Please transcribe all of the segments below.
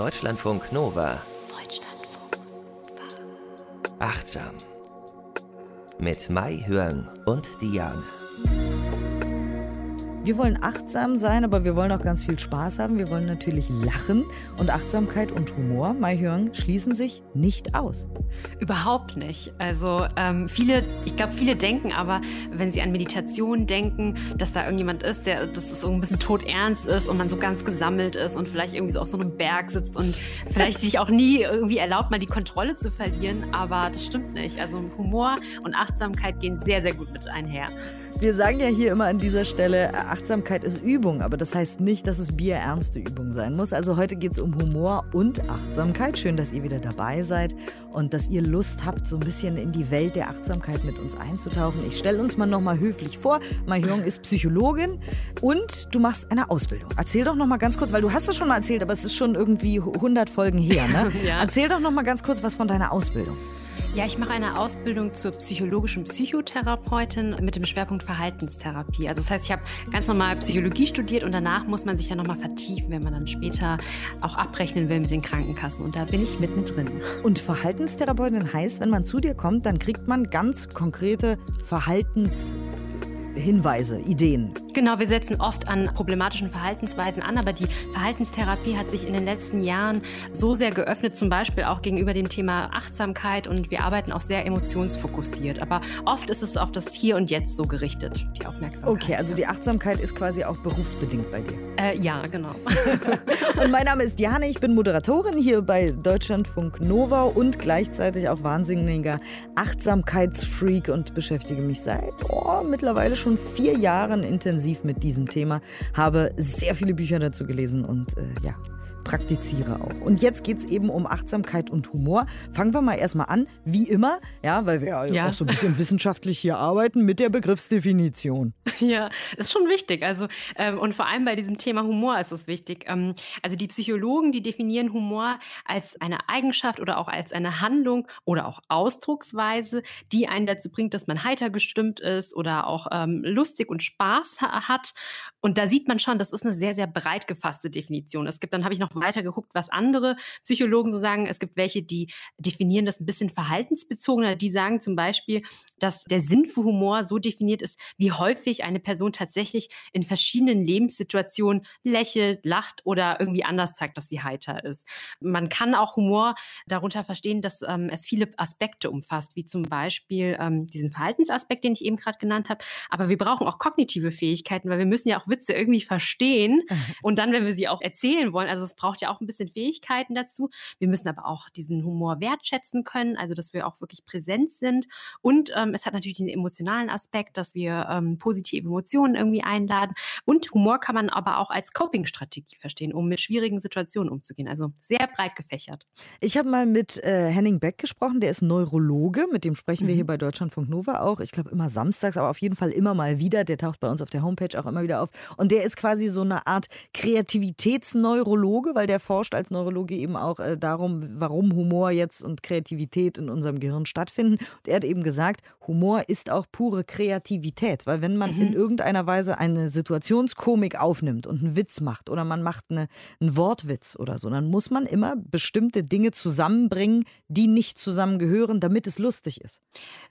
Deutschlandfunk Nova. Deutschlandfunk Nova. Achtsam. Mit Mai Hörn und Diane. Wir wollen achtsam sein, aber wir wollen auch ganz viel Spaß haben. Wir wollen natürlich lachen. Und Achtsamkeit und Humor, Mai Hyung, schließen sich nicht aus. Überhaupt nicht. Also ähm, viele, ich glaube, viele denken aber, wenn sie an Meditation denken, dass da irgendjemand ist, der, dass es so ein bisschen todernst ist und man so ganz gesammelt ist und vielleicht irgendwie so auf so einem Berg sitzt und vielleicht sich auch nie irgendwie erlaubt, mal die Kontrolle zu verlieren. Aber das stimmt nicht. Also Humor und Achtsamkeit gehen sehr, sehr gut mit einher. Wir sagen ja hier immer an dieser Stelle, Achtsamkeit ist Übung, aber das heißt nicht, dass es bierernste Übung sein muss. Also heute geht es um Humor und Achtsamkeit. Schön, dass ihr wieder dabei seid und dass ihr Lust habt, so ein bisschen in die Welt der Achtsamkeit mit uns einzutauchen. Ich stelle uns mal nochmal höflich vor. Mahjong ist Psychologin und du machst eine Ausbildung. Erzähl doch nochmal ganz kurz, weil du hast es schon mal erzählt, aber es ist schon irgendwie 100 Folgen her. Ne? ja. Erzähl doch nochmal ganz kurz was von deiner Ausbildung. Ja, ich mache eine Ausbildung zur psychologischen Psychotherapeutin mit dem Schwerpunkt Verhaltenstherapie. Also das heißt, ich habe ganz normal Psychologie studiert und danach muss man sich dann nochmal vertiefen, wenn man dann später auch abrechnen will mit den Krankenkassen. Und da bin ich mittendrin. Und Verhaltenstherapeutin heißt, wenn man zu dir kommt, dann kriegt man ganz konkrete Verhaltens Hinweise, Ideen. Genau, wir setzen oft an problematischen Verhaltensweisen an, aber die Verhaltenstherapie hat sich in den letzten Jahren so sehr geöffnet, zum Beispiel auch gegenüber dem Thema Achtsamkeit und wir arbeiten auch sehr emotionsfokussiert. Aber oft ist es auf das Hier und Jetzt so gerichtet, die Aufmerksamkeit. Okay, also die Achtsamkeit ist quasi auch berufsbedingt bei dir. Äh, ja, genau. und mein Name ist Diane, ich bin Moderatorin hier bei Deutschlandfunk Nova und gleichzeitig auch wahnsinniger Achtsamkeitsfreak und beschäftige mich seit oh, mittlerweile schon vier Jahren intensiv mit diesem Thema, habe sehr viele Bücher dazu gelesen und äh, ja, praktiziere auch. Und jetzt geht es eben um Achtsamkeit und Humor. Fangen wir mal erstmal an, wie immer, ja, weil wir ja, auch so ein bisschen wissenschaftlich hier arbeiten mit der Begriffsdefinition. Ja, ist schon wichtig. Also, ähm, und vor allem bei diesem Thema Humor ist es wichtig. Ähm, also die Psychologen, die definieren Humor als eine Eigenschaft oder auch als eine Handlung oder auch Ausdrucksweise, die einen dazu bringt, dass man heiter gestimmt ist oder auch ähm, lustig und Spaß ha hat. Und da sieht man schon, das ist eine sehr, sehr breit gefasste Definition. Es gibt, dann habe ich noch noch weiter geguckt, was andere Psychologen so sagen. Es gibt welche, die definieren das ein bisschen verhaltensbezogener. Die sagen zum Beispiel, dass der Sinn für Humor so definiert ist, wie häufig eine Person tatsächlich in verschiedenen Lebenssituationen lächelt, lacht oder irgendwie anders zeigt, dass sie heiter ist. Man kann auch Humor darunter verstehen, dass ähm, es viele Aspekte umfasst, wie zum Beispiel ähm, diesen Verhaltensaspekt, den ich eben gerade genannt habe. Aber wir brauchen auch kognitive Fähigkeiten, weil wir müssen ja auch Witze irgendwie verstehen und dann, wenn wir sie auch erzählen wollen, also es braucht ja auch ein bisschen Fähigkeiten dazu. Wir müssen aber auch diesen Humor wertschätzen können, also dass wir auch wirklich präsent sind. Und ähm, es hat natürlich den emotionalen Aspekt, dass wir ähm, positive Emotionen irgendwie einladen. Und Humor kann man aber auch als Coping-Strategie verstehen, um mit schwierigen Situationen umzugehen. Also sehr breit gefächert. Ich habe mal mit äh, Henning Beck gesprochen, der ist Neurologe, mit dem sprechen wir mhm. hier bei Deutschlandfunk Nova auch. Ich glaube immer samstags, aber auf jeden Fall immer mal wieder. Der taucht bei uns auf der Homepage auch immer wieder auf. Und der ist quasi so eine Art Kreativitätsneurologe Neurologe, weil der forscht als Neurologe eben auch äh, darum, warum Humor jetzt und Kreativität in unserem Gehirn stattfinden. Und er hat eben gesagt, Humor ist auch pure Kreativität, weil wenn man mhm. in irgendeiner Weise eine Situationskomik aufnimmt und einen Witz macht oder man macht eine, einen Wortwitz oder so, dann muss man immer bestimmte Dinge zusammenbringen, die nicht zusammengehören, damit es lustig ist.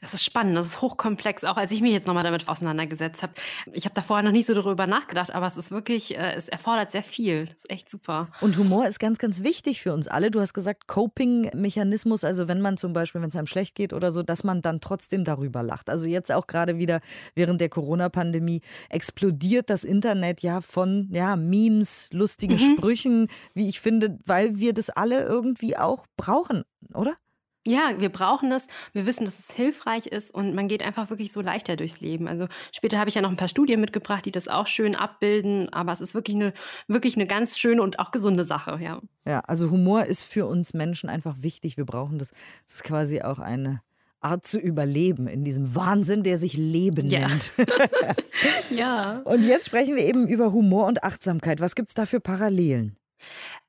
Das ist spannend, das ist hochkomplex, auch als ich mich jetzt nochmal damit auseinandergesetzt habe. Ich habe da vorher noch nicht so darüber nachgedacht, aber es ist wirklich, äh, es erfordert sehr viel. Das ist echt super. Und Humor ist ganz, ganz wichtig für uns alle. Du hast gesagt, Coping-Mechanismus, also wenn man zum Beispiel, wenn es einem schlecht geht oder so, dass man dann trotzdem darüber lacht. Also jetzt auch gerade wieder während der Corona-Pandemie explodiert das Internet ja von ja, Memes, lustigen mhm. Sprüchen, wie ich finde, weil wir das alle irgendwie auch brauchen, oder? Ja, wir brauchen das. Wir wissen, dass es hilfreich ist und man geht einfach wirklich so leichter durchs Leben. Also später habe ich ja noch ein paar Studien mitgebracht, die das auch schön abbilden, aber es ist wirklich eine, wirklich eine ganz schöne und auch gesunde Sache, ja. Ja, also Humor ist für uns Menschen einfach wichtig. Wir brauchen das. Das ist quasi auch eine Art zu überleben in diesem Wahnsinn, der sich Leben ja. nennt. ja. Und jetzt sprechen wir eben über Humor und Achtsamkeit. Was gibt es da für Parallelen?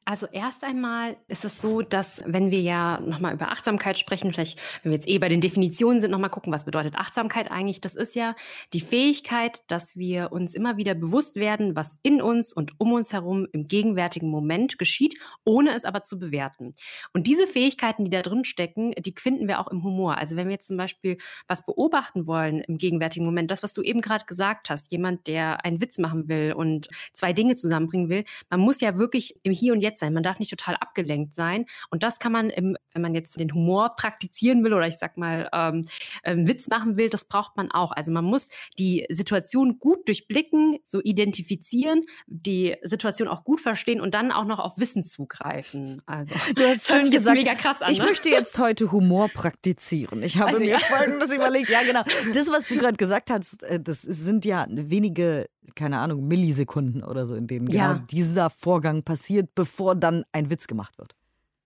Also erst einmal ist es so, dass wenn wir ja nochmal über Achtsamkeit sprechen, vielleicht, wenn wir jetzt eh bei den Definitionen sind, nochmal gucken, was bedeutet Achtsamkeit eigentlich? Das ist ja die Fähigkeit, dass wir uns immer wieder bewusst werden, was in uns und um uns herum im gegenwärtigen Moment geschieht, ohne es aber zu bewerten. Und diese Fähigkeiten, die da drin stecken, die finden wir auch im Humor. Also wenn wir jetzt zum Beispiel was beobachten wollen im gegenwärtigen Moment, das, was du eben gerade gesagt hast, jemand, der einen Witz machen will und zwei Dinge zusammenbringen will, man muss ja wirklich im Hier und Jetzt sein. Man darf nicht total abgelenkt sein. Und das kann man, im, wenn man jetzt den Humor praktizieren will oder ich sag mal ähm, ähm, Witz machen will, das braucht man auch. Also man muss die Situation gut durchblicken, so identifizieren, die Situation auch gut verstehen und dann auch noch auf Wissen zugreifen. Also du hast schön gesagt, mega krass an, ich ne? möchte jetzt heute Humor praktizieren. Ich habe also, mir ja. folgendes überlegt. Ja, genau. Das, was du gerade gesagt hast, äh, das sind ja wenige keine Ahnung, Millisekunden oder so, in denen ja. genau dieser Vorgang passiert, bevor dann ein Witz gemacht wird.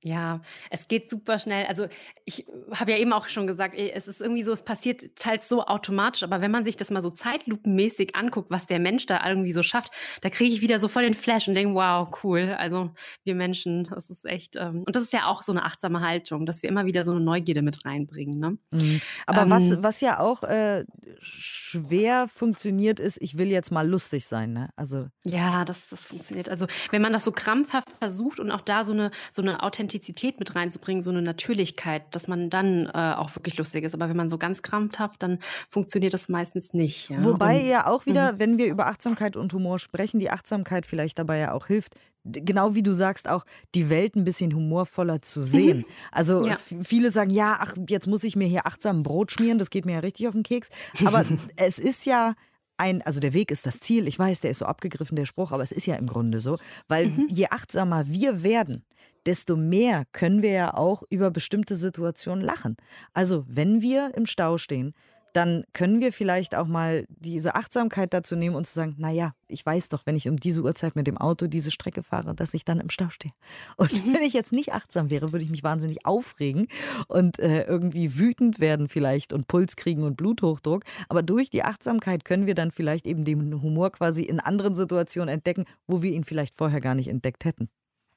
Ja, es geht super schnell. Also ich habe ja eben auch schon gesagt, es ist irgendwie so, es passiert teils so automatisch, aber wenn man sich das mal so zeitlupenmäßig anguckt, was der Mensch da irgendwie so schafft, da kriege ich wieder so voll den Flash und denke, wow, cool. Also wir Menschen, das ist echt, ähm, und das ist ja auch so eine achtsame Haltung, dass wir immer wieder so eine Neugierde mit reinbringen. Ne? Mhm. Aber ähm, was, was ja auch äh, schwer funktioniert, ist, ich will jetzt mal lustig sein. Ne? Also ja, das, das funktioniert. Also wenn man das so krampfhaft versucht und auch da so eine, so eine Authentizität Authentizität mit reinzubringen, so eine Natürlichkeit, dass man dann äh, auch wirklich lustig ist. Aber wenn man so ganz krampfhaft, dann funktioniert das meistens nicht. Ja? Wobei und, ja auch wieder, -hmm. wenn wir über Achtsamkeit und Humor sprechen, die Achtsamkeit vielleicht dabei ja auch hilft, genau wie du sagst, auch die Welt ein bisschen humorvoller zu sehen. Mhm. Also ja. viele sagen, ja, ach, jetzt muss ich mir hier achtsam Brot schmieren, das geht mir ja richtig auf den Keks. Aber es ist ja ein, also der Weg ist das Ziel. Ich weiß, der ist so abgegriffen, der Spruch, aber es ist ja im Grunde so, weil mhm. je achtsamer wir werden, desto mehr können wir ja auch über bestimmte Situationen lachen. Also wenn wir im Stau stehen, dann können wir vielleicht auch mal diese Achtsamkeit dazu nehmen und zu sagen, naja, ich weiß doch, wenn ich um diese Uhrzeit mit dem Auto diese Strecke fahre, dass ich dann im Stau stehe. Und mhm. wenn ich jetzt nicht achtsam wäre, würde ich mich wahnsinnig aufregen und äh, irgendwie wütend werden vielleicht und Puls kriegen und Bluthochdruck. Aber durch die Achtsamkeit können wir dann vielleicht eben den Humor quasi in anderen Situationen entdecken, wo wir ihn vielleicht vorher gar nicht entdeckt hätten.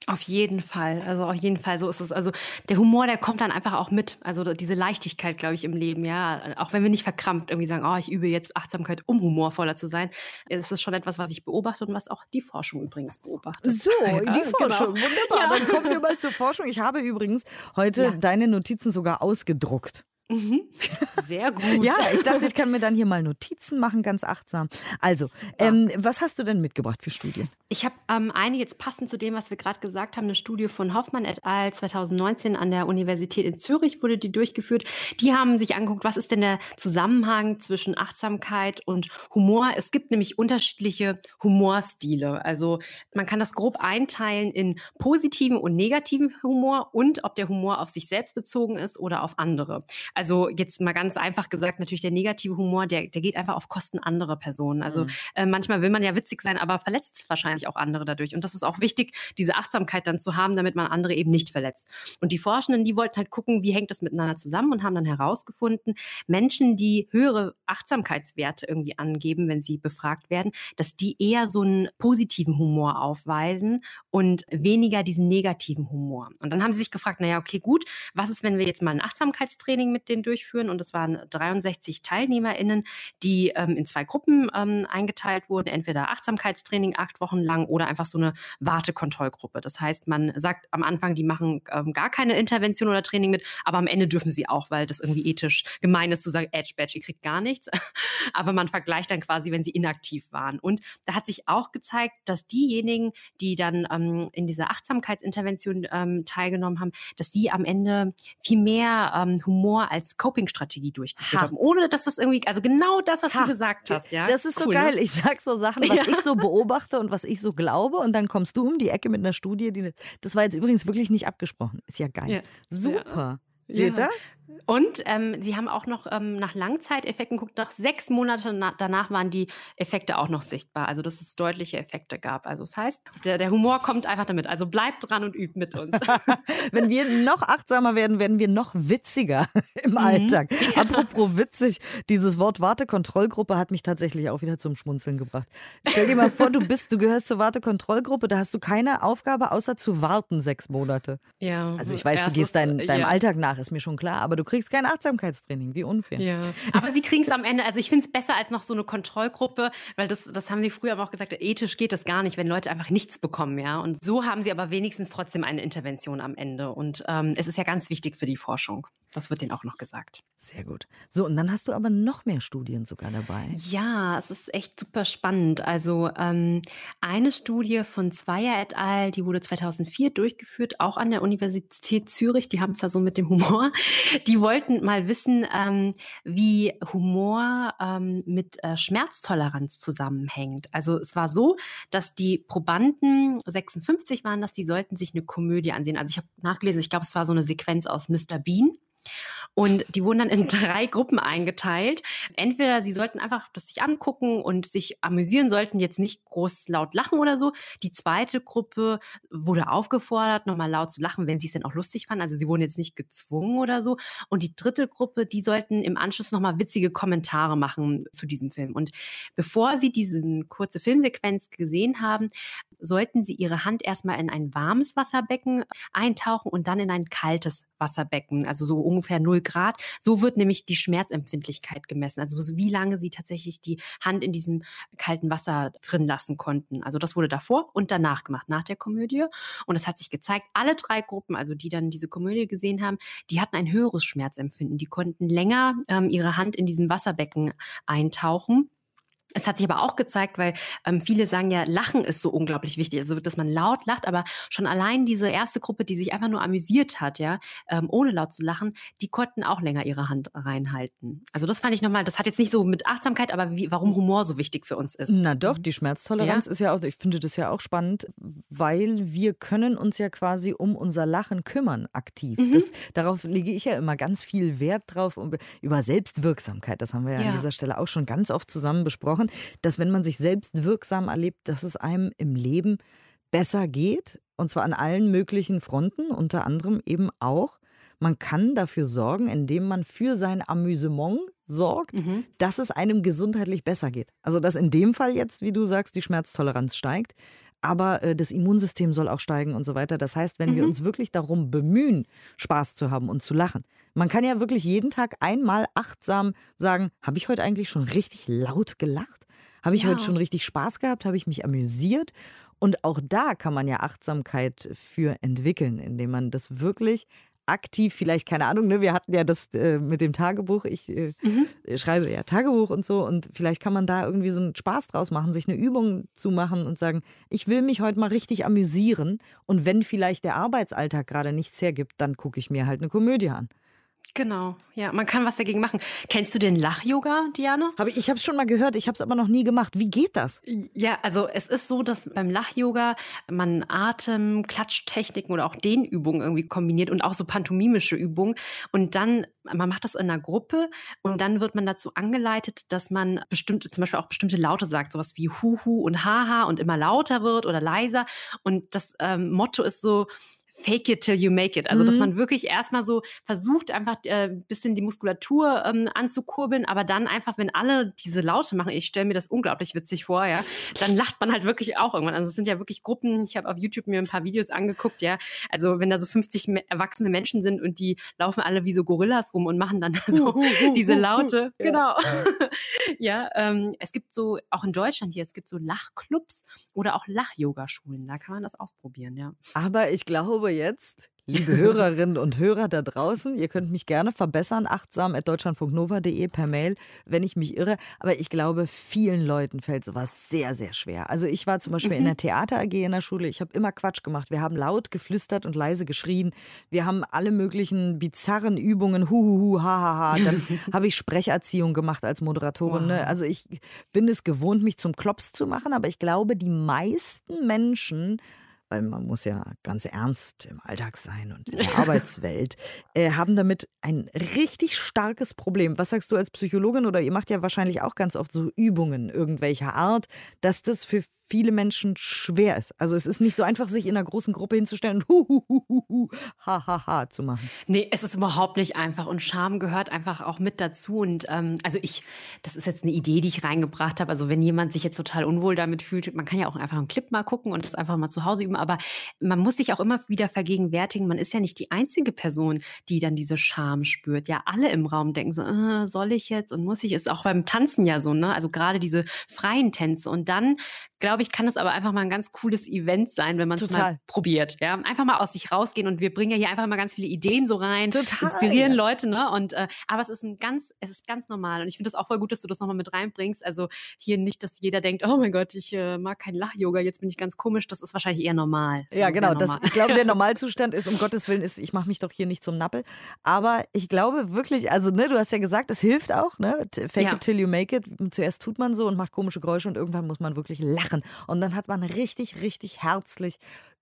Auf jeden Fall. Also auf jeden Fall, so ist es. Also der Humor, der kommt dann einfach auch mit. Also diese Leichtigkeit, glaube ich, im Leben, ja. Auch wenn wir nicht verkrampft irgendwie sagen, oh, ich übe jetzt Achtsamkeit, um humorvoller zu sein. Es ist schon etwas, was ich beobachte und was auch die Forschung übrigens beobachtet. So, ja, die genau. Forschung, genau. wunderbar. Ja. Dann kommen wir mal zur Forschung. Ich habe übrigens heute ja. deine Notizen sogar ausgedruckt. Mhm. Sehr gut. ja, ich dachte, ich kann mir dann hier mal Notizen machen, ganz achtsam. Also, ähm, was hast du denn mitgebracht für Studien? Ich habe ähm, eine jetzt passend zu dem, was wir gerade gesagt haben, eine Studie von Hoffmann et al. 2019 an der Universität in Zürich wurde die durchgeführt. Die haben sich angeguckt, was ist denn der Zusammenhang zwischen Achtsamkeit und Humor? Es gibt nämlich unterschiedliche Humorstile. Also man kann das grob einteilen in positiven und negativen Humor und ob der Humor auf sich selbst bezogen ist oder auf andere. Also jetzt mal ganz einfach gesagt, natürlich der negative Humor, der, der geht einfach auf Kosten anderer Personen. Also mhm. äh, manchmal will man ja witzig sein, aber verletzt wahrscheinlich auch andere dadurch. Und das ist auch wichtig, diese Achtsamkeit dann zu haben, damit man andere eben nicht verletzt. Und die Forschenden, die wollten halt gucken, wie hängt das miteinander zusammen und haben dann herausgefunden, Menschen, die höhere Achtsamkeitswerte irgendwie angeben, wenn sie befragt werden, dass die eher so einen positiven Humor aufweisen und weniger diesen negativen Humor. Und dann haben sie sich gefragt, naja, okay, gut, was ist, wenn wir jetzt mal ein Achtsamkeitstraining mit denen durchführen. Und es waren 63 TeilnehmerInnen, die ähm, in zwei Gruppen ähm, eingeteilt wurden. Entweder Achtsamkeitstraining acht Wochen lang oder einfach so eine Wartekontrollgruppe. Das heißt, man sagt am Anfang, die machen ähm, gar keine Intervention oder Training mit, aber am Ende dürfen sie auch, weil das irgendwie ethisch gemein ist zu sagen, Edge Badge, ihr kriegt gar nichts. aber man vergleicht dann quasi, wenn sie inaktiv waren. Und da hat sich auch gezeigt, dass diejenigen, die dann ähm, in dieser Achtsamkeitsintervention ähm, teilgenommen haben, dass die am Ende viel mehr ähm, Humor als Coping-Strategie durchgeführt ha. haben. Ohne dass das irgendwie, also genau das, was ha. du gesagt hast. Ja? Das ist cool, so geil. Ne? Ich sag so Sachen, was ja. ich so beobachte und was ich so glaube. Und dann kommst du um die Ecke mit einer Studie, die. Das war jetzt übrigens wirklich nicht abgesprochen. Ist ja geil. Ja. Super. Seht ihr? Und ähm, sie haben auch noch ähm, nach Langzeiteffekten geguckt. Nach sechs Monaten danach waren die Effekte auch noch sichtbar. Also, dass es deutliche Effekte gab. Also, das heißt, der, der Humor kommt einfach damit. Also, bleibt dran und übt mit uns. Wenn wir noch achtsamer werden, werden wir noch witziger im mhm. Alltag. Apropos witzig, dieses Wort Wartekontrollgruppe hat mich tatsächlich auch wieder zum Schmunzeln gebracht. Stell dir mal vor, du bist, du gehörst zur Wartekontrollgruppe, da hast du keine Aufgabe, außer zu warten sechs Monate. Ja. Also, ich weiß, du gehst dein, deinem ja. Alltag nach, ist mir schon klar, aber du kriegst kein Achtsamkeitstraining. Wie unfair. Ja. Aber sie kriegen es am Ende. Also ich finde es besser als noch so eine Kontrollgruppe, weil das, das haben sie früher auch gesagt, ethisch geht das gar nicht, wenn Leute einfach nichts bekommen. ja. Und so haben sie aber wenigstens trotzdem eine Intervention am Ende. Und ähm, es ist ja ganz wichtig für die Forschung. Das wird denen auch noch gesagt. Sehr gut. So, und dann hast du aber noch mehr Studien sogar dabei. Ja, es ist echt super spannend. Also ähm, eine Studie von Zweier et al., die wurde 2004 durchgeführt, auch an der Universität Zürich. Die haben es da so mit dem Humor. Die wollten mal wissen, ähm, wie Humor ähm, mit äh, Schmerztoleranz zusammenhängt. Also es war so, dass die Probanden, 56 waren das, die sollten sich eine Komödie ansehen. Also ich habe nachgelesen, ich glaube, es war so eine Sequenz aus Mr. Bean. Und die wurden dann in drei Gruppen eingeteilt. Entweder sie sollten einfach das sich angucken und sich amüsieren, sollten jetzt nicht groß laut lachen oder so. Die zweite Gruppe wurde aufgefordert, nochmal laut zu lachen, wenn sie es denn auch lustig fanden. Also sie wurden jetzt nicht gezwungen oder so. Und die dritte Gruppe, die sollten im Anschluss nochmal witzige Kommentare machen zu diesem Film. Und bevor sie diese kurze Filmsequenz gesehen haben, sollten sie ihre Hand erstmal in ein warmes Wasserbecken eintauchen und dann in ein kaltes Wasserbecken, also so ungefähr 0 Grad. So wird nämlich die Schmerzempfindlichkeit gemessen, also wie lange sie tatsächlich die Hand in diesem kalten Wasser drin lassen konnten. Also das wurde davor und danach gemacht, nach der Komödie. Und es hat sich gezeigt, alle drei Gruppen, also die dann diese Komödie gesehen haben, die hatten ein höheres Schmerzempfinden. Die konnten länger ähm, ihre Hand in diesem Wasserbecken eintauchen. Es hat sich aber auch gezeigt, weil ähm, viele sagen ja, Lachen ist so unglaublich wichtig, also dass man laut lacht, aber schon allein diese erste Gruppe, die sich einfach nur amüsiert hat, ja, ähm, ohne laut zu lachen, die konnten auch länger ihre Hand reinhalten. Also das fand ich nochmal, das hat jetzt nicht so mit Achtsamkeit, aber wie, warum Humor so wichtig für uns ist. Na doch, die Schmerztoleranz ja? ist ja auch, ich finde das ja auch spannend, weil wir können uns ja quasi um unser Lachen kümmern, aktiv. Mhm. Das, darauf lege ich ja immer ganz viel Wert drauf, um, über Selbstwirksamkeit, das haben wir ja, ja an dieser Stelle auch schon ganz oft zusammen besprochen davon, dass wenn man sich selbst wirksam erlebt, dass es einem im Leben besser geht. Und zwar an allen möglichen Fronten, unter anderem eben auch. Man kann dafür sorgen, indem man für sein Amüsement sorgt, mhm. dass es einem gesundheitlich besser geht. Also dass in dem Fall jetzt, wie du sagst, die Schmerztoleranz steigt, aber äh, das Immunsystem soll auch steigen und so weiter. Das heißt, wenn mhm. wir uns wirklich darum bemühen, Spaß zu haben und zu lachen, man kann ja wirklich jeden Tag einmal achtsam sagen, habe ich heute eigentlich schon richtig laut gelacht? Habe ich ja. heute schon richtig Spaß gehabt? Habe ich mich amüsiert? Und auch da kann man ja Achtsamkeit für entwickeln, indem man das wirklich aktiv, vielleicht, keine Ahnung, ne, wir hatten ja das äh, mit dem Tagebuch, ich äh, mhm. schreibe ja Tagebuch und so und vielleicht kann man da irgendwie so einen Spaß draus machen, sich eine Übung zu machen und sagen, ich will mich heute mal richtig amüsieren und wenn vielleicht der Arbeitsalltag gerade nichts hergibt, dann gucke ich mir halt eine Komödie an. Genau, ja, man kann was dagegen machen. Kennst du den Lach-Yoga, Diana? Hab ich ich habe es schon mal gehört, ich habe es aber noch nie gemacht. Wie geht das? Ja, also es ist so, dass beim Lach-Yoga man Atem, Klatschtechniken oder auch Dehnübungen irgendwie kombiniert und auch so pantomimische Übungen. Und dann, man macht das in einer Gruppe und dann wird man dazu angeleitet, dass man bestimmte, zum Beispiel auch bestimmte Laute sagt, sowas wie Huhu und Haha und immer lauter wird oder leiser. Und das ähm, Motto ist so, fake it till you make it. Also, dass mhm. man wirklich erstmal so versucht, einfach ein äh, bisschen die Muskulatur ähm, anzukurbeln, aber dann einfach, wenn alle diese Laute machen, ich stelle mir das unglaublich witzig vor, ja, dann lacht man halt wirklich auch irgendwann. Also, es sind ja wirklich Gruppen, ich habe auf YouTube mir ein paar Videos angeguckt, ja. Also, wenn da so 50 erwachsene Menschen sind und die laufen alle wie so Gorillas rum und machen dann so uh, uh, uh, diese Laute. Ja. Genau. ja, ähm, es gibt so, auch in Deutschland hier, es gibt so Lachclubs oder auch Lach-Yoga-Schulen. Da kann man das ausprobieren, ja. Aber ich glaube, glaube jetzt, liebe Hörerinnen und Hörer da draußen, ihr könnt mich gerne verbessern, achtsam.deutschlandfunknova.de per Mail, wenn ich mich irre. Aber ich glaube, vielen Leuten fällt sowas sehr, sehr schwer. Also ich war zum Beispiel mhm. in der Theater AG in der Schule, ich habe immer Quatsch gemacht. Wir haben laut geflüstert und leise geschrien. Wir haben alle möglichen bizarren Übungen, huhuhu, hahaha. Dann habe ich Sprecherziehung gemacht als Moderatorin. Ne? Also ich bin es gewohnt, mich zum Klops zu machen, aber ich glaube, die meisten Menschen weil man muss ja ganz ernst im Alltag sein und in der Arbeitswelt, äh, haben damit ein richtig starkes Problem. Was sagst du als Psychologin oder ihr macht ja wahrscheinlich auch ganz oft so Übungen irgendwelcher Art, dass das für viele Menschen schwer ist. Also es ist nicht so einfach, sich in einer großen Gruppe hinzustellen und hu, hu, hu, hu, ha, ha, ha zu machen. Nee, es ist überhaupt nicht einfach und Scham gehört einfach auch mit dazu. Und ähm, also ich, das ist jetzt eine Idee, die ich reingebracht habe. Also wenn jemand sich jetzt total unwohl damit fühlt, man kann ja auch einfach einen Clip mal gucken und das einfach mal zu Hause üben. Aber man muss sich auch immer wieder vergegenwärtigen, man ist ja nicht die einzige Person, die dann diese Scham spürt. Ja, alle im Raum denken so, äh, soll ich jetzt und muss ich? Ist auch beim Tanzen ja so, ne? Also gerade diese freien Tänze. Und dann glaube ich, kann es aber einfach mal ein ganz cooles Event sein, wenn man es mal probiert. Ja, einfach mal aus sich rausgehen und wir bringen ja hier einfach mal ganz viele Ideen so rein, Total. inspirieren Leute, ne? Und äh, aber es ist ein ganz, es ist ganz normal und ich finde es auch voll gut, dass du das nochmal mit reinbringst. Also hier nicht, dass jeder denkt, oh mein Gott, ich äh, mag kein Lach-Yoga, jetzt bin ich ganz komisch. Das ist wahrscheinlich eher normal. Ja, genau. Das, ich glaube, der Normalzustand ist, um Gottes Willen, ist, ich mache mich doch hier nicht zum Nappel. Aber ich glaube wirklich, also ne, du hast ja gesagt, es hilft auch, ne? Fake ja. it till you make it. Zuerst tut man so und macht komische Geräusche und irgendwann muss man wirklich lachen. Und dann hat man richtig, richtig herzlich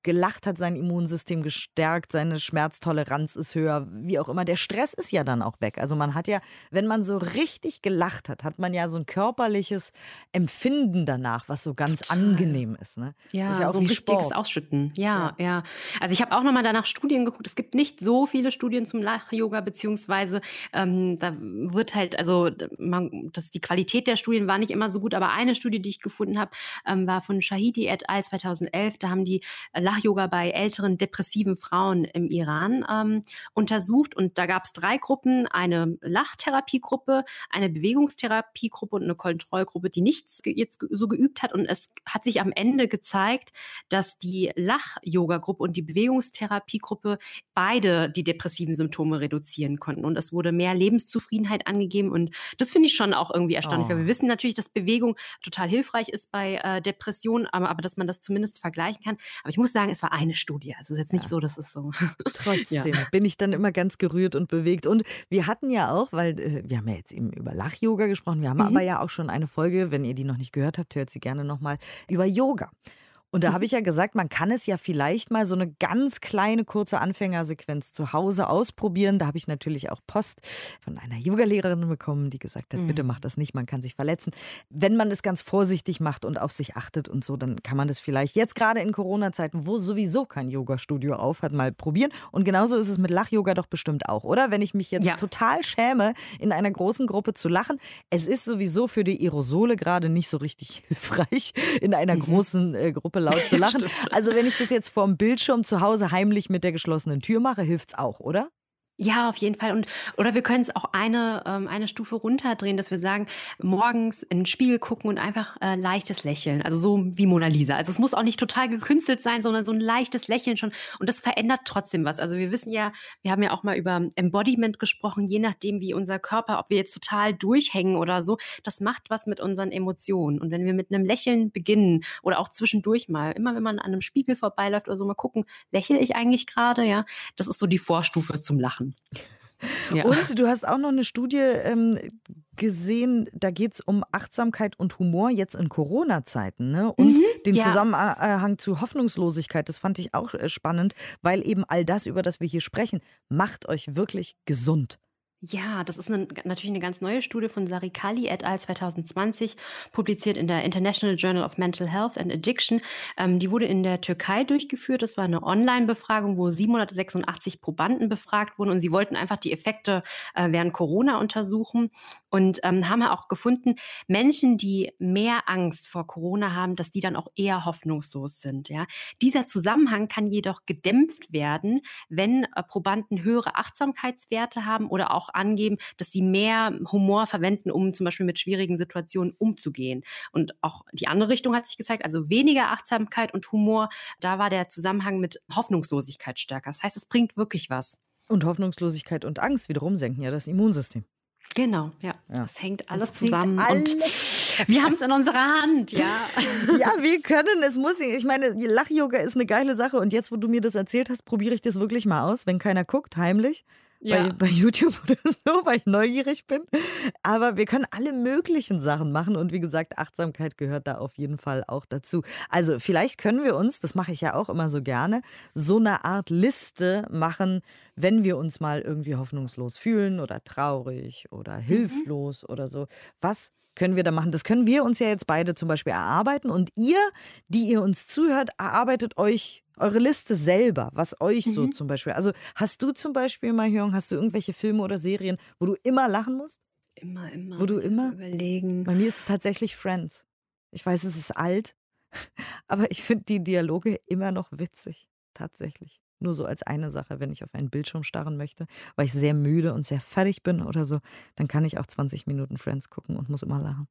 gelacht, hat sein Immunsystem gestärkt, seine Schmerztoleranz ist höher, wie auch immer. Der Stress ist ja dann auch weg. Also man hat ja, wenn man so richtig gelacht hat, hat man ja so ein körperliches Empfinden danach, was so ganz Total. angenehm ist. Ne? Ja, ist ja auch so ein richtiges. Ausschütten. Ja, ja. ja. Also ich habe auch nochmal danach Studien geguckt. Es gibt nicht so viele Studien zum Lach-Yoga, beziehungsweise ähm, da wird halt, also man, das, die Qualität der Studien war nicht immer so gut, aber eine Studie, die ich gefunden habe, ähm, war von Shahidi et al. 2011. Da haben die Lach Lach-Yoga bei älteren depressiven Frauen im Iran ähm, untersucht. Und da gab es drei Gruppen, eine Lachtherapiegruppe, eine Bewegungstherapiegruppe und eine Kontrollgruppe, die nichts jetzt so geübt hat. Und es hat sich am Ende gezeigt, dass die Lach-Yoga-Gruppe und die Bewegungstherapiegruppe beide die depressiven Symptome reduzieren konnten. Und es wurde mehr Lebenszufriedenheit angegeben. Und das finde ich schon auch irgendwie erstaunlich, oh. weil wir wissen natürlich, dass Bewegung total hilfreich ist bei äh, Depressionen, aber, aber dass man das zumindest vergleichen kann. Aber ich muss sagen, sagen, es war eine Studie. Also es ist jetzt nicht ja. so, dass es so. Trotzdem ja. bin ich dann immer ganz gerührt und bewegt. Und wir hatten ja auch, weil äh, wir haben ja jetzt eben über Lach-Yoga gesprochen, wir haben mhm. aber ja auch schon eine Folge, wenn ihr die noch nicht gehört habt, hört sie gerne nochmal, über Yoga. Und da habe ich ja gesagt, man kann es ja vielleicht mal so eine ganz kleine kurze Anfängersequenz zu Hause ausprobieren. Da habe ich natürlich auch Post von einer Yogalehrerin bekommen, die gesagt hat, mhm. bitte mach das nicht, man kann sich verletzen. Wenn man es ganz vorsichtig macht und auf sich achtet und so, dann kann man das vielleicht jetzt gerade in Corona-Zeiten, wo sowieso kein Yoga-Studio auf hat, mal probieren. Und genauso ist es mit Lach-Yoga doch bestimmt auch, oder? Wenn ich mich jetzt ja. total schäme, in einer großen Gruppe zu lachen, es ist sowieso für die Aerosole gerade nicht so richtig hilfreich, in einer mhm. großen äh, Gruppe laut zu lachen. Also wenn ich das jetzt vorm Bildschirm zu Hause heimlich mit der geschlossenen Tür mache, hilft es auch, oder? Ja, auf jeden Fall. Und, oder wir können es auch eine, ähm, eine Stufe runterdrehen, dass wir sagen, morgens in den Spiegel gucken und einfach äh, leichtes Lächeln. Also so wie Mona Lisa. Also es muss auch nicht total gekünstelt sein, sondern so ein leichtes Lächeln schon. Und das verändert trotzdem was. Also wir wissen ja, wir haben ja auch mal über Embodiment gesprochen, je nachdem, wie unser Körper, ob wir jetzt total durchhängen oder so, das macht was mit unseren Emotionen. Und wenn wir mit einem Lächeln beginnen oder auch zwischendurch mal, immer wenn man an einem Spiegel vorbeiläuft oder so, mal gucken, lächle ich eigentlich gerade, ja, das ist so die Vorstufe zum Lachen machen. Ja. Und du hast auch noch eine Studie ähm, gesehen, da geht es um Achtsamkeit und Humor jetzt in Corona-Zeiten ne? und mhm, den ja. Zusammenhang zu Hoffnungslosigkeit. Das fand ich auch äh, spannend, weil eben all das, über das wir hier sprechen, macht euch wirklich gesund. Ja, das ist eine, natürlich eine ganz neue Studie von Sarikali et al. 2020, publiziert in der International Journal of Mental Health and Addiction. Ähm, die wurde in der Türkei durchgeführt. Das war eine Online-Befragung, wo 786 Probanden befragt wurden und sie wollten einfach die Effekte äh, während Corona untersuchen und ähm, haben auch gefunden, Menschen, die mehr Angst vor Corona haben, dass die dann auch eher hoffnungslos sind. Ja? Dieser Zusammenhang kann jedoch gedämpft werden, wenn äh, Probanden höhere Achtsamkeitswerte haben oder auch angeben, dass sie mehr Humor verwenden, um zum Beispiel mit schwierigen Situationen umzugehen. Und auch die andere Richtung hat sich gezeigt, also weniger Achtsamkeit und Humor, da war der Zusammenhang mit Hoffnungslosigkeit stärker. Das heißt, es bringt wirklich was. Und Hoffnungslosigkeit und Angst wiederum senken ja das Immunsystem. Genau, ja. ja. Das hängt alles das zusammen. Alles und wir haben es in unserer Hand, ja. Ja, wir können, es muss, ich meine, Lach-Yoga ist eine geile Sache und jetzt, wo du mir das erzählt hast, probiere ich das wirklich mal aus, wenn keiner guckt, heimlich. Ja. bei, bei YouTube oder so, weil ich neugierig bin. Aber wir können alle möglichen Sachen machen und wie gesagt, Achtsamkeit gehört da auf jeden Fall auch dazu. Also vielleicht können wir uns, das mache ich ja auch immer so gerne, so eine Art Liste machen, wenn wir uns mal irgendwie hoffnungslos fühlen oder traurig oder mhm. hilflos mhm. oder so. Was können wir da machen? Das können wir uns ja jetzt beide zum Beispiel erarbeiten und ihr, die ihr uns zuhört, erarbeitet euch eure Liste selber, was euch mhm. so zum Beispiel. Also hast du zum Beispiel, Mahjong, hast du irgendwelche Filme oder Serien, wo du immer lachen musst? Immer, immer. Wo du immer überlegen. Bei mir ist es tatsächlich Friends. Ich weiß, es ist alt, aber ich finde die Dialoge immer noch witzig. Tatsächlich. Nur so als eine Sache, wenn ich auf einen Bildschirm starren möchte, weil ich sehr müde und sehr fertig bin oder so, dann kann ich auch 20 Minuten Friends gucken und muss immer lachen.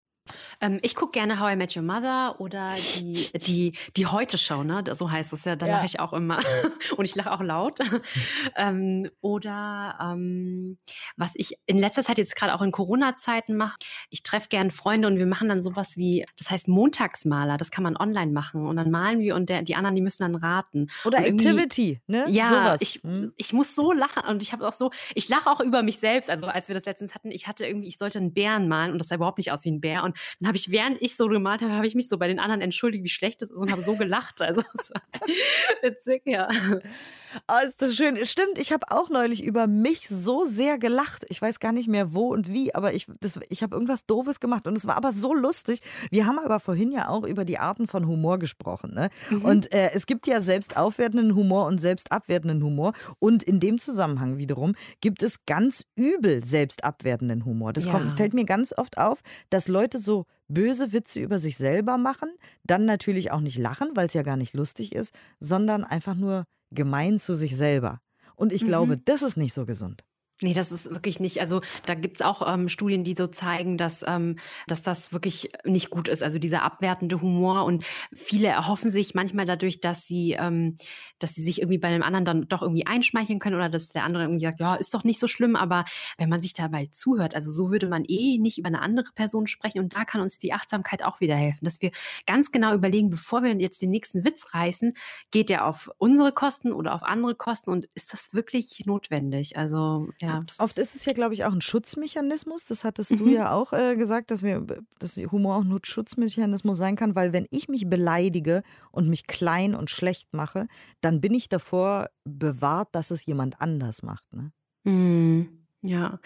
Ähm, ich gucke gerne How I Met Your Mother oder die, die, die Heute-Show, ne? So heißt es ja. Da ja. lache ich auch immer. Und ich lache auch laut. ähm, oder ähm, was ich in letzter Zeit jetzt gerade auch in Corona-Zeiten mache, ich treffe gerne Freunde und wir machen dann sowas wie, das heißt Montagsmaler, das kann man online machen. Und dann malen wir und der, die anderen, die müssen dann raten. Oder Activity, ne? Ja, sowas. Ich, hm. ich muss so lachen und ich habe auch so, ich lache auch über mich selbst. Also als wir das letztens hatten, ich hatte irgendwie, ich sollte einen Bären malen und das sah überhaupt nicht aus wie ein Bär. Und dann habe ich, während ich so gemalt habe, habe ich mich so bei den anderen entschuldigt, wie schlecht es ist und habe so gelacht. Also es war witzig, ja. Oh, ist das schön. Stimmt, ich habe auch neulich über mich so sehr gelacht. Ich weiß gar nicht mehr wo und wie, aber ich, ich habe irgendwas Doofes gemacht und es war aber so lustig. Wir haben aber vorhin ja auch über die Arten von Humor gesprochen. Ne? Mhm. Und äh, es gibt ja selbst aufwertenden Humor und selbst abwertenden Humor. Und in dem Zusammenhang wiederum gibt es ganz übel selbst abwertenden Humor. Das ja. kommt, fällt mir ganz oft auf, dass Leute so böse Witze über sich selber machen, dann natürlich auch nicht lachen, weil es ja gar nicht lustig ist, sondern einfach nur gemein zu sich selber. Und ich mhm. glaube, das ist nicht so gesund. Nee, das ist wirklich nicht. Also da gibt es auch ähm, Studien, die so zeigen, dass, ähm, dass das wirklich nicht gut ist. Also dieser abwertende Humor und viele erhoffen sich manchmal dadurch, dass sie, ähm, dass sie sich irgendwie bei einem anderen dann doch irgendwie einschmeicheln können oder dass der andere irgendwie sagt, ja, ist doch nicht so schlimm. Aber wenn man sich dabei zuhört, also so würde man eh nicht über eine andere Person sprechen und da kann uns die Achtsamkeit auch wieder helfen, dass wir ganz genau überlegen, bevor wir jetzt den nächsten Witz reißen, geht der auf unsere Kosten oder auf andere Kosten und ist das wirklich notwendig? Also ja, Oft ist es ja, glaube ich, auch ein Schutzmechanismus. Das hattest mhm. du ja auch äh, gesagt, dass, wir, dass Humor auch nur Schutzmechanismus sein kann, weil wenn ich mich beleidige und mich klein und schlecht mache, dann bin ich davor bewahrt, dass es jemand anders macht. Ne? Mhm. Ja,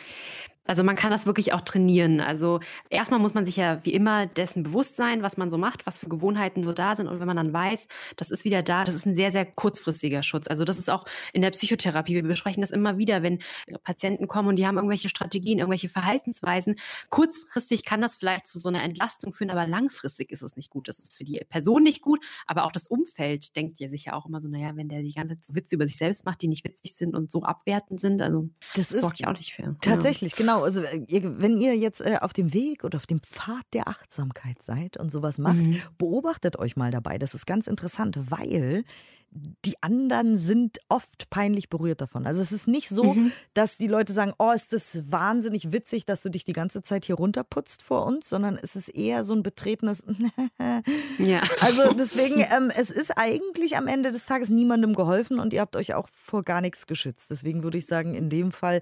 also man kann das wirklich auch trainieren. Also erstmal muss man sich ja wie immer dessen bewusst sein, was man so macht, was für Gewohnheiten so da sind. Und wenn man dann weiß, das ist wieder da, das ist ein sehr, sehr kurzfristiger Schutz. Also das ist auch in der Psychotherapie. Wir besprechen das immer wieder, wenn Patienten kommen und die haben irgendwelche Strategien, irgendwelche Verhaltensweisen. Kurzfristig kann das vielleicht zu so einer Entlastung führen, aber langfristig ist es nicht gut. Das ist für die Person nicht gut, aber auch das Umfeld denkt ja sicher auch immer so, naja, wenn der die ganze Zeit Witze über sich selbst macht, die nicht witzig sind und so abwertend sind, also das, das sorgt ja auch nicht für. Tatsächlich, ja. genau. Genau, also äh, ihr, wenn ihr jetzt äh, auf dem Weg oder auf dem Pfad der Achtsamkeit seid und sowas macht, mhm. beobachtet euch mal dabei. Das ist ganz interessant, weil die anderen sind oft peinlich berührt davon. Also es ist nicht so, mhm. dass die Leute sagen, oh, ist das wahnsinnig witzig, dass du dich die ganze Zeit hier runterputzt vor uns, sondern es ist eher so ein betretenes ja. Also deswegen, ähm, es ist eigentlich am Ende des Tages niemandem geholfen und ihr habt euch auch vor gar nichts geschützt. Deswegen würde ich sagen, in dem Fall,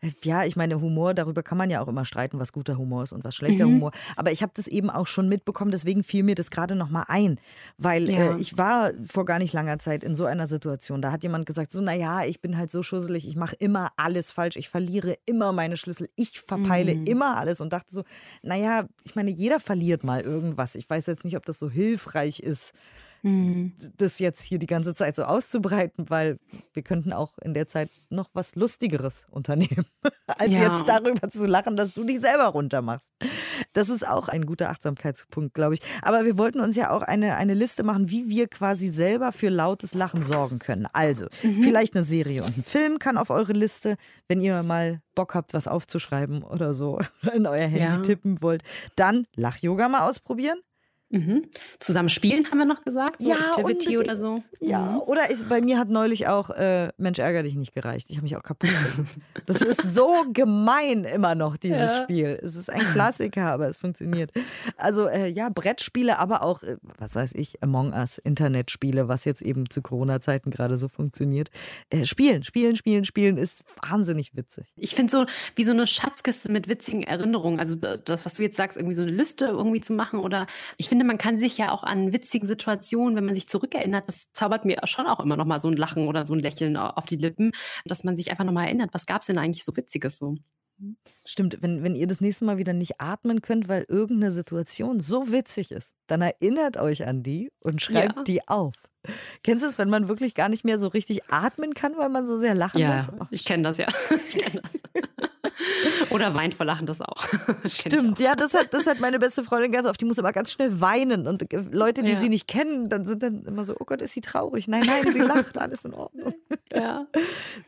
äh, ja, ich meine, Humor, darüber kann man ja auch immer streiten, was guter Humor ist und was schlechter mhm. Humor. Aber ich habe das eben auch schon mitbekommen, deswegen fiel mir das gerade nochmal ein, weil ja. äh, ich war vor gar nicht langer Zeit Zeit in so einer Situation. Da hat jemand gesagt, so, naja, ich bin halt so schusselig, ich mache immer alles falsch, ich verliere immer meine Schlüssel, ich verpeile mhm. immer alles und dachte so, naja, ich meine, jeder verliert mal irgendwas. Ich weiß jetzt nicht, ob das so hilfreich ist mhm. das jetzt hier die ganze Zeit so auszubreiten, weil wir könnten auch in der Zeit noch was Lustigeres unternehmen, als ja. jetzt darüber zu lachen, dass du dich selber runtermachst. Das ist auch ein guter Achtsamkeitspunkt, glaube ich. Aber wir wollten uns ja auch eine, eine Liste machen, wie wir quasi selber für lautes Lachen sorgen können. Also, mhm. vielleicht eine Serie und ein Film kann auf eure Liste, wenn ihr mal Bock habt, was aufzuschreiben oder so, in euer Handy ja. tippen wollt. Dann Lach-Yoga mal ausprobieren. Mhm. Zusammen spielen haben wir noch gesagt, so Ja, Activity unbedingt. oder so. Ja, Mhm. oder ich, bei mir hat neulich auch äh, Mensch ärger dich nicht gereicht. Ich habe mich auch kaputt. gemacht. das ist so gemein immer noch, dieses Ja. Spiel. Es ist ein Klassiker, aber es funktioniert. Also äh, ja, Brettspiele, aber auch, äh, was weiß ich, Among Us, Internetspiele, was jetzt eben zu Corona-Zeiten gerade so funktioniert. Äh, spielen, spielen, spielen, spielen ist wahnsinnig witzig. Ich finde so wie so eine Schatzkiste mit witzigen Erinnerungen. Also da- das, was du jetzt sagst, irgendwie so eine Liste irgendwie zu machen. Oder ich finde, man kann sich ja auch an witzigen Situationen, wenn man sich zurückerinnert, das zaubert mir schon auch immer noch mal so ein Lachen oder so ein Lächeln au- auf die Lippen, dass man sich einfach noch mal erinnert, was gab es denn eigentlich so Witziges so. Stimmt, wenn, wenn ihr das nächste Mal wieder nicht atmen könnt, weil irgendeine Situation so witzig ist, dann erinnert euch an die und schreibt Ja. die auf. Kennst du es, wenn man wirklich gar nicht mehr so richtig atmen kann, weil man so sehr lachen muss? Oh, ich kenne das ja. Ich kenn das. Oder weint vor Lachen das auch. Stimmt, auch. ja, das hat, das hat meine beste Freundin ganz oft. Die muss immer ganz schnell weinen. Und äh, Leute, die Ja. sie nicht kennen, dann sind dann immer so: Oh Gott, ist sie traurig? Nein, nein, sie lacht, alles in Ordnung. Ja.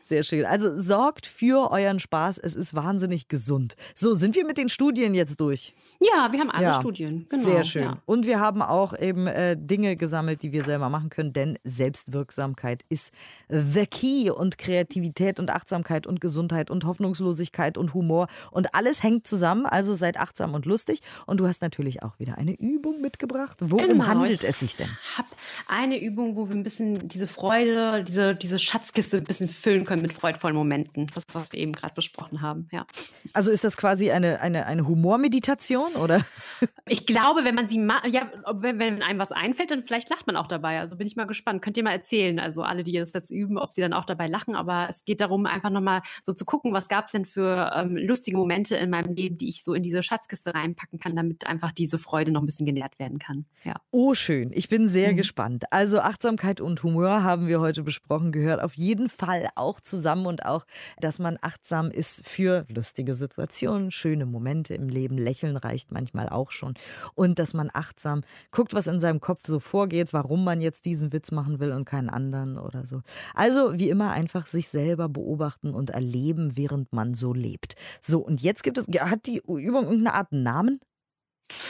Sehr schön. Also sorgt für euren Spaß. Es ist wahnsinnig gesund. So, sind wir mit den Studien jetzt durch? ja, wir haben alle Ja, Studien. Genau, Sehr schön. Ja. Und wir haben auch eben äh, Dinge gesammelt, die wir selber machen können, denn Selbstwirksamkeit ist the key und Kreativität und Achtsamkeit und Gesundheit und Hoffnungslosigkeit und Humor und alles hängt zusammen. Also seid achtsam und lustig. Und du hast natürlich auch wieder eine Übung mitgebracht. Worum Genau, handelt ich es sich denn? habe eine Übung, wo wir ein bisschen diese Freude, diese, diese Schatzkiste ein bisschen füllen können mit freudvollen Momenten. Das, was wir eben gerade besprochen haben. Ja. Also ist das quasi eine, eine, eine Humormeditation oder? Ich glaube, wenn man sie ja, wenn, wenn einem was einfällt, dann vielleicht lacht man auch dabei. Also bin ich mal gespannt. Könnt ihr mal erzählen, also alle, die das jetzt üben, ob sie dann auch dabei lachen. Aber es geht darum, einfach nochmal so zu gucken, was gab es denn für ähm, lustige Momente in meinem Leben, die ich so in diese Schatzkiste reinpacken kann, damit einfach diese Freude noch ein bisschen genährt werden kann. Ja. Oh, schön. Ich bin sehr Mhm. gespannt. Also Achtsamkeit und Humor haben wir heute besprochen, gehört auf jeden Fall auch zusammen und auch, dass man achtsam ist für lustige Situationen, schöne Momente im Leben. Lächeln reicht manchmal auch schon. Und dass man achtsam guckt, was in seinem Kopf so vorgeht, warum man jetzt diesen Witz machen will und keinen anderen oder so. Also wie immer einfach sich selber beobachten und erleben, während man so lebt. So, und jetzt gibt es, hat die Übung irgendeine Art Namen?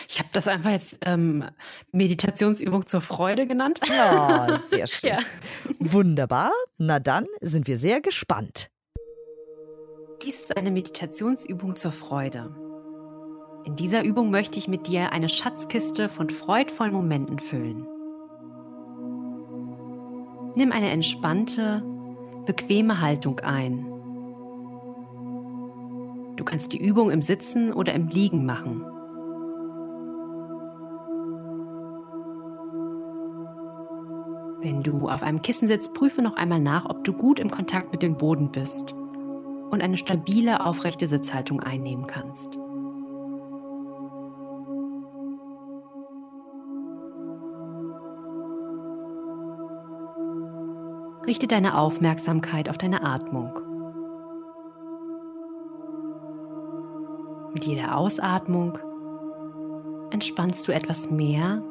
Ich habe das einfach jetzt ähm, Meditationsübung zur Freude genannt. Ja, sehr schön. Ja. Wunderbar. Na dann sind wir sehr gespannt. Dies ist eine Meditationsübung zur Freude. In dieser Übung möchte ich mit dir eine Schatzkiste von freudvollen Momenten füllen. Nimm eine entspannte, bequeme Haltung ein. Du kannst die Übung im Sitzen oder im Liegen machen. Wenn du auf einem Kissen sitzt, prüfe noch einmal nach, ob du gut im Kontakt mit dem Boden bist und eine stabile, aufrechte Sitzhaltung einnehmen kannst. Richte deine Aufmerksamkeit auf deine Atmung. Mit jeder Ausatmung entspannst du etwas mehr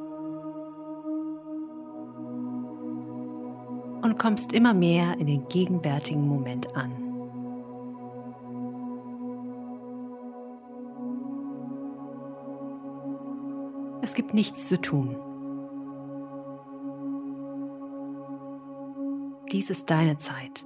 und kommst immer mehr in den gegenwärtigen Moment an. Es gibt nichts zu tun. Dies ist deine Zeit.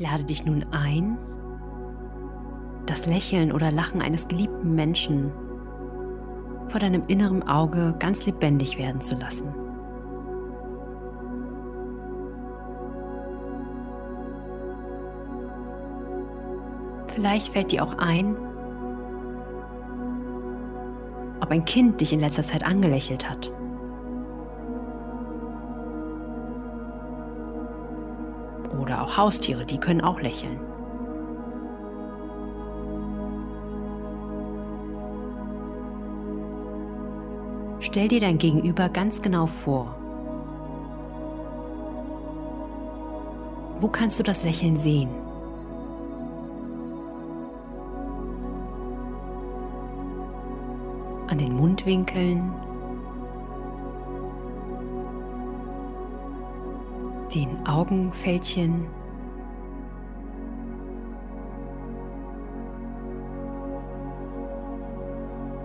Ich lade dich nun ein, das Lächeln oder Lachen eines geliebten Menschen vor deinem inneren Auge ganz lebendig werden zu lassen. Vielleicht fällt dir auch ein, ob ein Kind dich in letzter Zeit angelächelt hat. Haustiere, die können auch lächeln. Stell dir dein Gegenüber ganz genau vor. Wo kannst du das Lächeln sehen? An den Mundwinkeln? den Augenfältchen.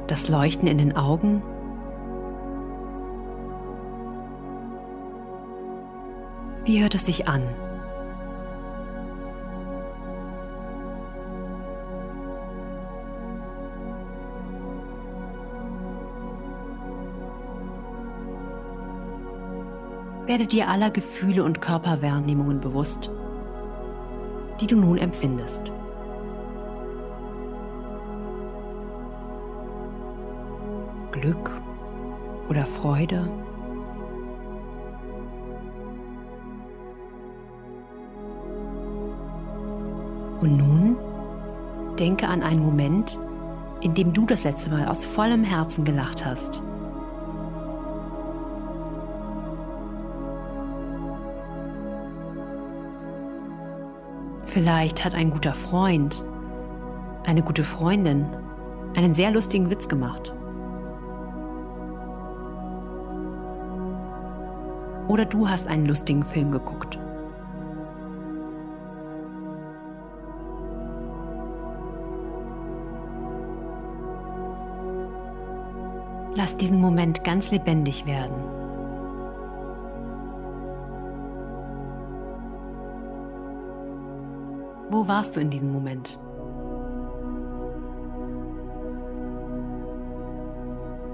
Das Leuchten in den Augen. Wie hört es sich an? Werde dir aller Gefühle und Körperwahrnehmungen bewusst, die du nun empfindest. Glück oder Freude. Und nun denke an einen Moment, in dem du das letzte Mal aus vollem Herzen gelacht hast. Vielleicht hat ein guter Freund, eine gute Freundin einen sehr lustigen Witz gemacht. Oder du hast einen lustigen Film geguckt. Lass diesen Moment ganz lebendig werden. Wo warst du in diesem Moment?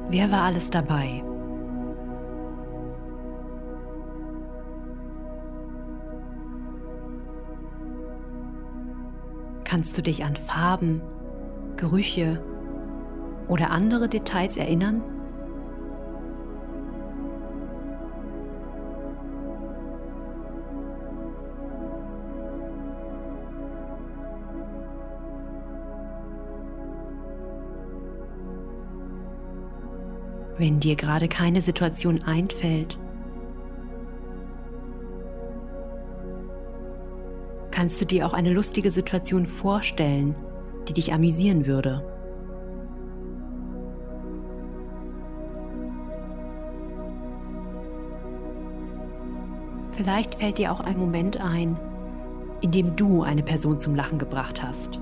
Wer war alles dabei? Kannst du dich an Farben, Gerüche oder andere Details erinnern? wenn dir gerade keine Situation einfällt. Kannst du dir auch eine lustige Situation vorstellen, die dich amüsieren würde? Vielleicht fällt dir auch ein Moment ein, in dem du eine Person zum Lachen gebracht hast.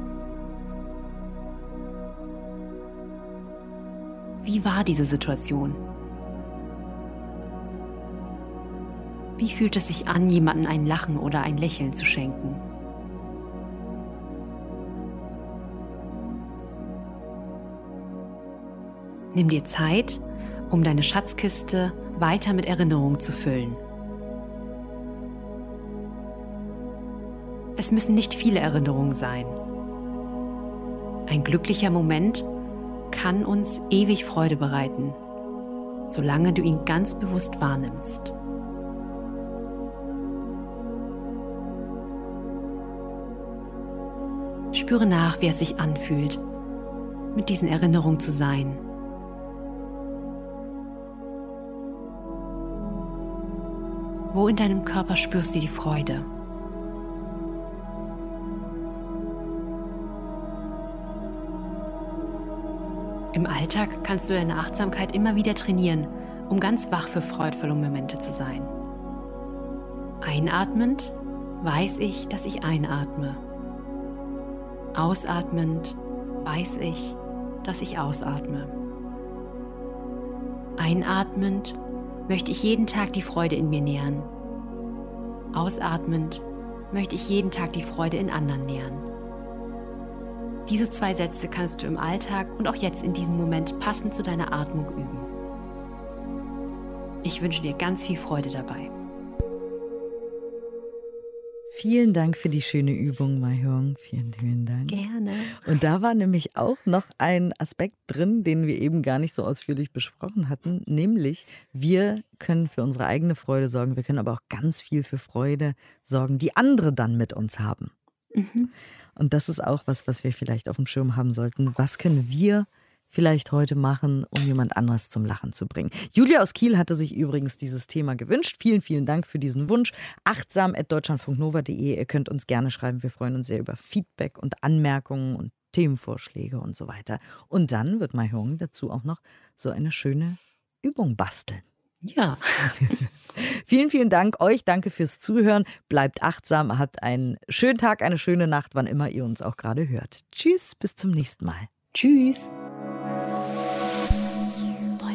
Wie war diese Situation? Wie fühlt es sich an, jemandem ein Lachen oder ein Lächeln zu schenken? Nimm dir Zeit, um deine Schatzkiste weiter mit Erinnerungen zu füllen. Es müssen nicht viele Erinnerungen sein. Ein glücklicher Moment kann uns ewig Freude bereiten, solange du ihn ganz bewusst wahrnimmst. Spüre nach, wie es sich anfühlt, mit diesen Erinnerungen zu sein. Wo in deinem Körper spürst du die Freude? Im Alltag kannst du deine Achtsamkeit immer wieder trainieren, um ganz wach für freudvolle Momente zu sein. Einatmend weiß ich, dass ich einatme. Ausatmend weiß ich, dass ich ausatme. Einatmend möchte ich jeden Tag die Freude in mir nähern. Ausatmend möchte ich jeden Tag die Freude in anderen nähern. Diese zwei Sätze kannst du im Alltag und auch jetzt in diesem Moment passend zu deiner Atmung üben. Ich wünsche dir ganz viel Freude dabei. Vielen Dank für die schöne Übung, Mahjong. Vielen, vielen Dank. Gerne. Und da war nämlich auch noch ein Aspekt drin, den wir eben gar nicht so ausführlich besprochen hatten, nämlich wir können für unsere eigene Freude sorgen, wir können aber auch ganz viel für Freude sorgen, die andere dann mit uns haben. Mhm. Und das ist auch was, was wir vielleicht auf dem Schirm haben sollten. Was können wir vielleicht heute machen, um jemand anderes zum Lachen zu bringen? Julia aus Kiel hatte sich übrigens dieses Thema gewünscht. Vielen, vielen Dank für diesen Wunsch. Achtsam.deutschlandfunknova.de. Ihr könnt uns gerne schreiben. Wir freuen uns sehr über Feedback und Anmerkungen und Themenvorschläge und so weiter. Und dann wird Mai Hong dazu auch noch so eine schöne Übung basteln. Ja. vielen, vielen Dank euch. Danke fürs Zuhören. Bleibt achtsam, habt einen schönen Tag, eine schöne Nacht, wann immer ihr uns auch gerade hört. Tschüss, bis zum nächsten Mal. Tschüss.